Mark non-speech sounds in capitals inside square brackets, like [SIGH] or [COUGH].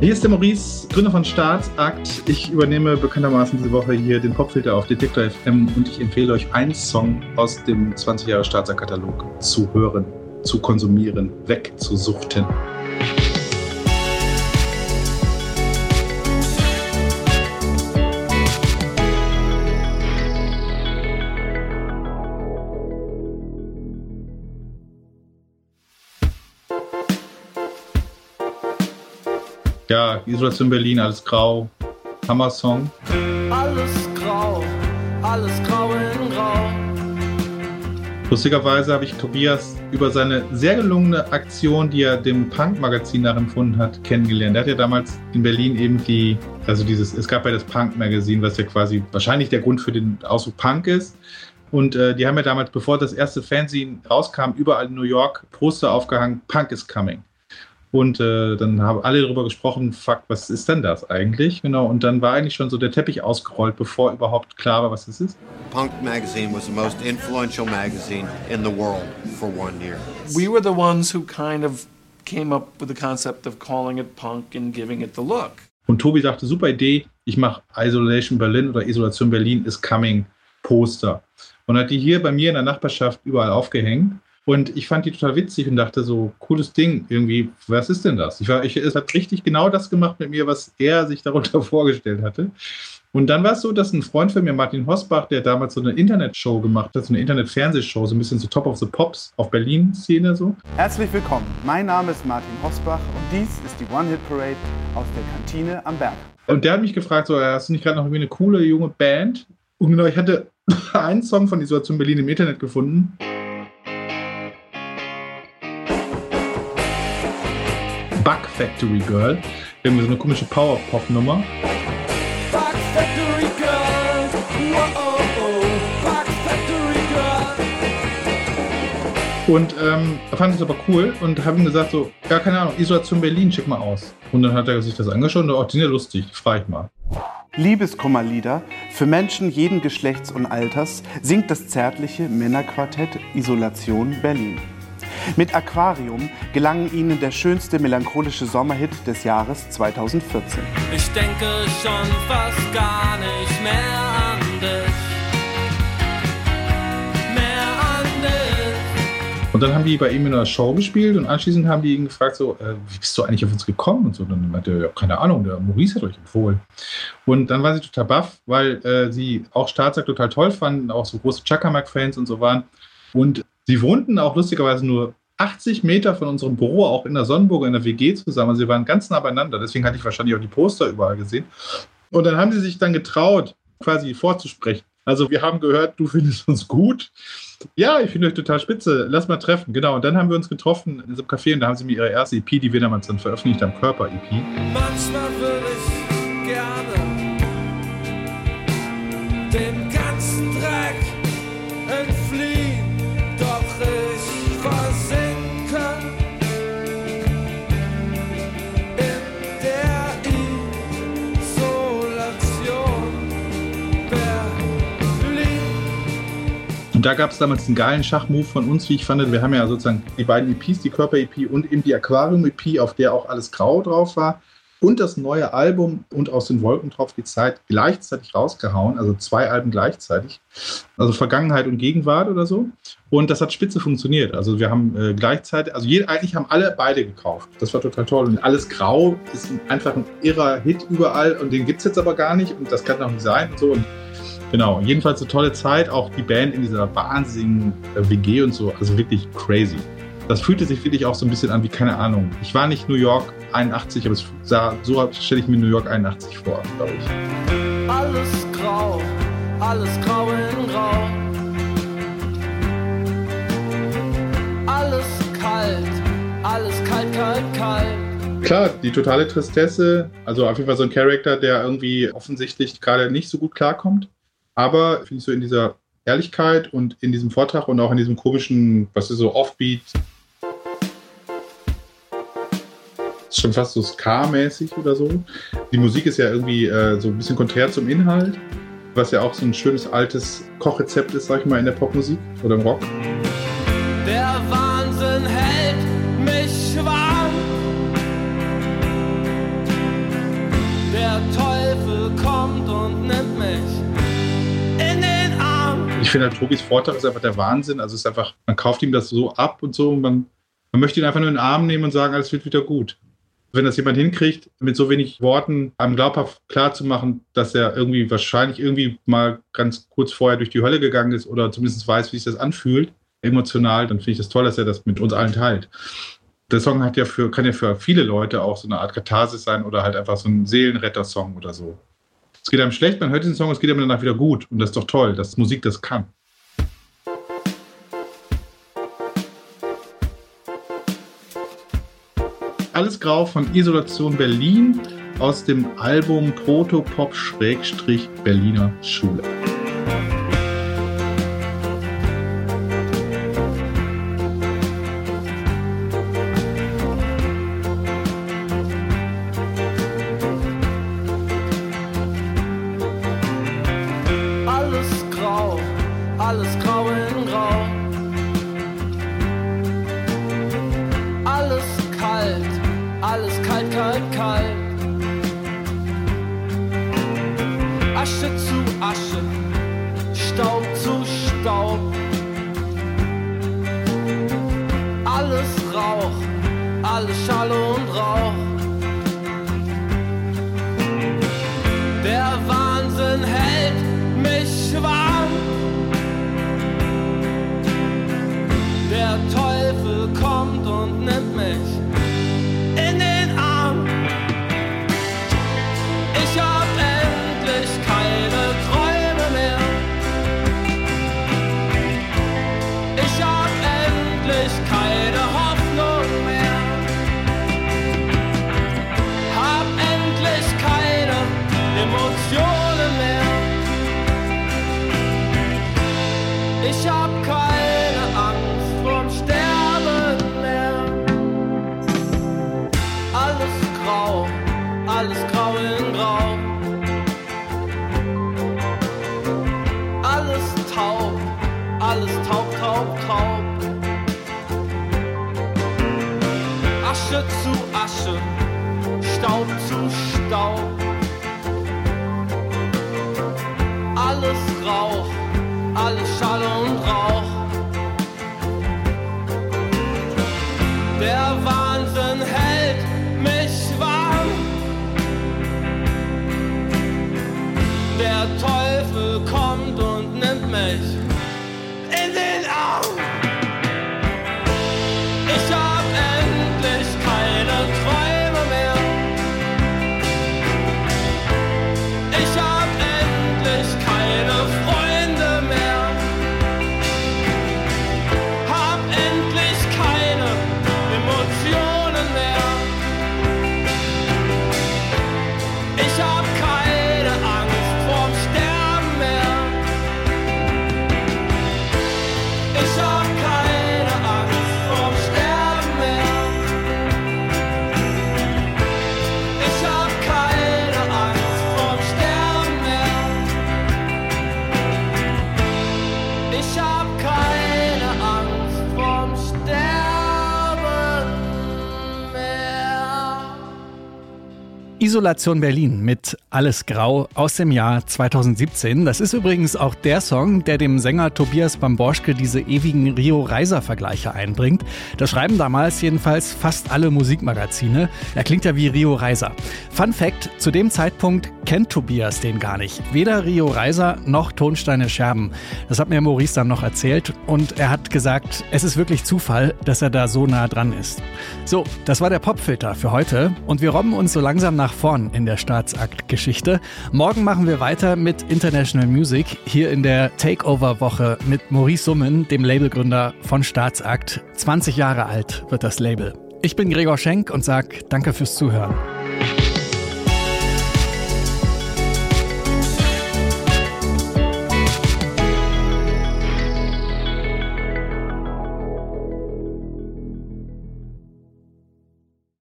Hier ist der Maurice, Gründer von Staatsakt. Ich übernehme bekanntermaßen diese Woche hier den Popfilter auf Detektor FM und ich empfehle euch einen Song aus dem 20 Jahre Staatsakt-Katalog zu hören, zu konsumieren, wegzusuchten. Ja, Isolation Berlin, alles grau. Hammer-Song. Alles grau, alles grau in grau. Lustigerweise habe ich Tobias über seine sehr gelungene Aktion, die er dem Punk-Magazin nachempfunden hat, kennengelernt. Er hat ja damals in Berlin eben die, also dieses, es gab ja das Punk-Magazin, was ja quasi wahrscheinlich der Grund für den Ausdruck Punk ist. Und äh, die haben ja damals, bevor das erste Fernsehen rauskam, überall in New York Poster aufgehangen, Punk is coming. Und äh, dann haben alle darüber gesprochen, fuck, was ist denn das eigentlich? Genau, und dann war eigentlich schon so der Teppich ausgerollt, bevor überhaupt klar war, was es ist. Punk magazine was the most influential magazine in the world for one year. We were the ones who kind of came up with the concept of calling it punk and giving it the look. Und Tobi sagte, super Idee, ich mache Isolation Berlin oder Isolation Berlin is coming Poster. Und hat die hier bei mir in der Nachbarschaft überall aufgehängt. Und ich fand die total witzig und dachte so, cooles Ding, irgendwie, was ist denn das? Ich war, ich, es hat richtig genau das gemacht mit mir, was er sich darunter [LAUGHS] vorgestellt hatte. Und dann war es so, dass ein Freund von mir, Martin Hosbach, der damals so eine Internetshow gemacht hat, so eine Internet-Fernsehshow, so ein bisschen so Top of the Pops auf Berlin-Szene so. Herzlich willkommen, mein Name ist Martin Hosbach und dies ist die One-Hit-Parade aus der Kantine am Berg. Und der hat mich gefragt, so, hast du nicht gerade noch irgendwie eine coole junge Band? Und genau, ich hatte [LAUGHS] einen Song von Isolation Berlin im Internet gefunden. Factory Girl. Irgendwie so eine komische Power-Pop-Nummer. Oh, Girl. Und ähm, er fand es aber cool und habe ihm gesagt, so, ja, keine Ahnung, Isolation Berlin, schick mal aus. Und dann hat er sich das angeschaut und oh, die sind ja lustig, frage ich mal. Liebeskummerlieder für Menschen jeden Geschlechts und Alters singt das zärtliche Männerquartett Isolation Berlin. Mit Aquarium gelang ihnen der schönste melancholische Sommerhit des Jahres 2014. Ich denke schon fast gar nicht mehr an dich. Mehr an dich. Und dann haben die bei ihm in einer Show gespielt und anschließend haben die ihn gefragt, so, äh, wie bist du eigentlich auf uns gekommen? Und so, dann meinte er, ja, keine Ahnung, der Maurice hat euch empfohlen. Und dann war sie total baff, weil äh, sie auch Staatsakt total toll fanden, auch so große Chakamak-Fans und so waren. Und sie wohnten auch lustigerweise nur 80 Meter von unserem Büro, auch in der Sonnenburg, in der WG zusammen. Sie waren ganz nah beieinander. Deswegen hatte ich wahrscheinlich auch die Poster überall gesehen. Und dann haben sie sich dann getraut, quasi vorzusprechen. Also wir haben gehört, du findest uns gut. Ja, ich finde euch total spitze. Lass mal treffen. Genau. Und dann haben wir uns getroffen in einem Café und da haben sie mir ihre erste EP, die wir damals dann veröffentlicht haben, Körper-EP. Manchmal würde ich gerne den ganzen Dreck da gab es damals einen geilen Schachmove von uns, wie ich fand. Wir haben ja sozusagen die beiden EPs, die Körper-EP und eben die Aquarium-EP, auf der auch alles grau drauf war. Und das neue Album und aus den Wolken drauf die Zeit gleichzeitig rausgehauen, also zwei Alben gleichzeitig. Also Vergangenheit und Gegenwart oder so. Und das hat spitze funktioniert. Also wir haben äh, gleichzeitig, also je, eigentlich haben alle beide gekauft. Das war total toll. Und alles grau ist einfach ein irrer Hit überall und den gibt es jetzt aber gar nicht und das kann auch nicht sein und so. Und Genau, jedenfalls eine tolle Zeit, auch die Band in dieser wahnsinnigen äh, WG und so, also wirklich crazy. Das fühlte sich wirklich auch so ein bisschen an wie, keine Ahnung. Ich war nicht New York 81, aber es sah, so stelle ich mir New York 81 vor, glaube ich. Alles grau, alles grau in grau. Alles kalt, alles kalt, kalt, kalt. Klar, die totale Tristesse, also auf jeden Fall so ein Charakter, der irgendwie offensichtlich gerade nicht so gut klarkommt. Aber finde ich so in dieser Ehrlichkeit und in diesem Vortrag und auch in diesem komischen, was ist so Offbeat, ist schon fast so Ska-mäßig oder so. Die Musik ist ja irgendwie äh, so ein bisschen konträr zum Inhalt, was ja auch so ein schönes altes Kochrezept ist, sag ich mal, in der Popmusik oder im Rock. Ich finde halt, Tobis Vortrag ist einfach der Wahnsinn. Also es ist einfach, man kauft ihm das so ab und so und man, man möchte ihn einfach nur in den Arm nehmen und sagen, alles wird wieder gut. Wenn das jemand hinkriegt, mit so wenig Worten einem glaubhaft klarzumachen, dass er irgendwie wahrscheinlich irgendwie mal ganz kurz vorher durch die Hölle gegangen ist oder zumindest weiß, wie sich das anfühlt, emotional, dann finde ich das toll, dass er das mit uns allen teilt. Der Song hat ja für, kann ja für viele Leute auch so eine Art Katharsis sein oder halt einfach so ein Seelenretter-Song oder so. Es geht einem schlecht, man hört diesen Song, es geht einem danach wieder gut. Und das ist doch toll, dass Musik das kann. Alles Grau von Isolation Berlin aus dem Album Protopop-Berliner Schule. Alles grau in grau. Alles kalt, alles kalt, kalt, kalt. Asche zu Asche, Staub zu Staub. Alles Rauch, alles Schall und Rauch. Der Wahnsinn hält mich warm. Teufel kommt und nimmt mich Rauch, alles Schall und Rauch. Der Wahnsinn Isolation Berlin mit Alles Grau aus dem Jahr 2017. Das ist übrigens auch der Song, der dem Sänger Tobias Bamborschke diese ewigen Rio-Reiser-Vergleiche einbringt. Das schreiben damals jedenfalls fast alle Musikmagazine. Er klingt ja wie Rio Reiser. Fun Fact, zu dem Zeitpunkt kennt Tobias den gar nicht. Weder Rio Reiser noch Tonsteine Scherben. Das hat mir Maurice dann noch erzählt und er hat gesagt, es ist wirklich Zufall, dass er da so nah dran ist. So, das war der Popfilter für heute und wir robben uns so langsam nach vorn in der Staatsakt-Geschichte. Morgen machen wir weiter mit International Music hier in der Takeover-Woche mit Maurice Summen, dem Labelgründer von Staatsakt. 20 Jahre alt wird das Label. Ich bin Gregor Schenk und sag danke fürs Zuhören.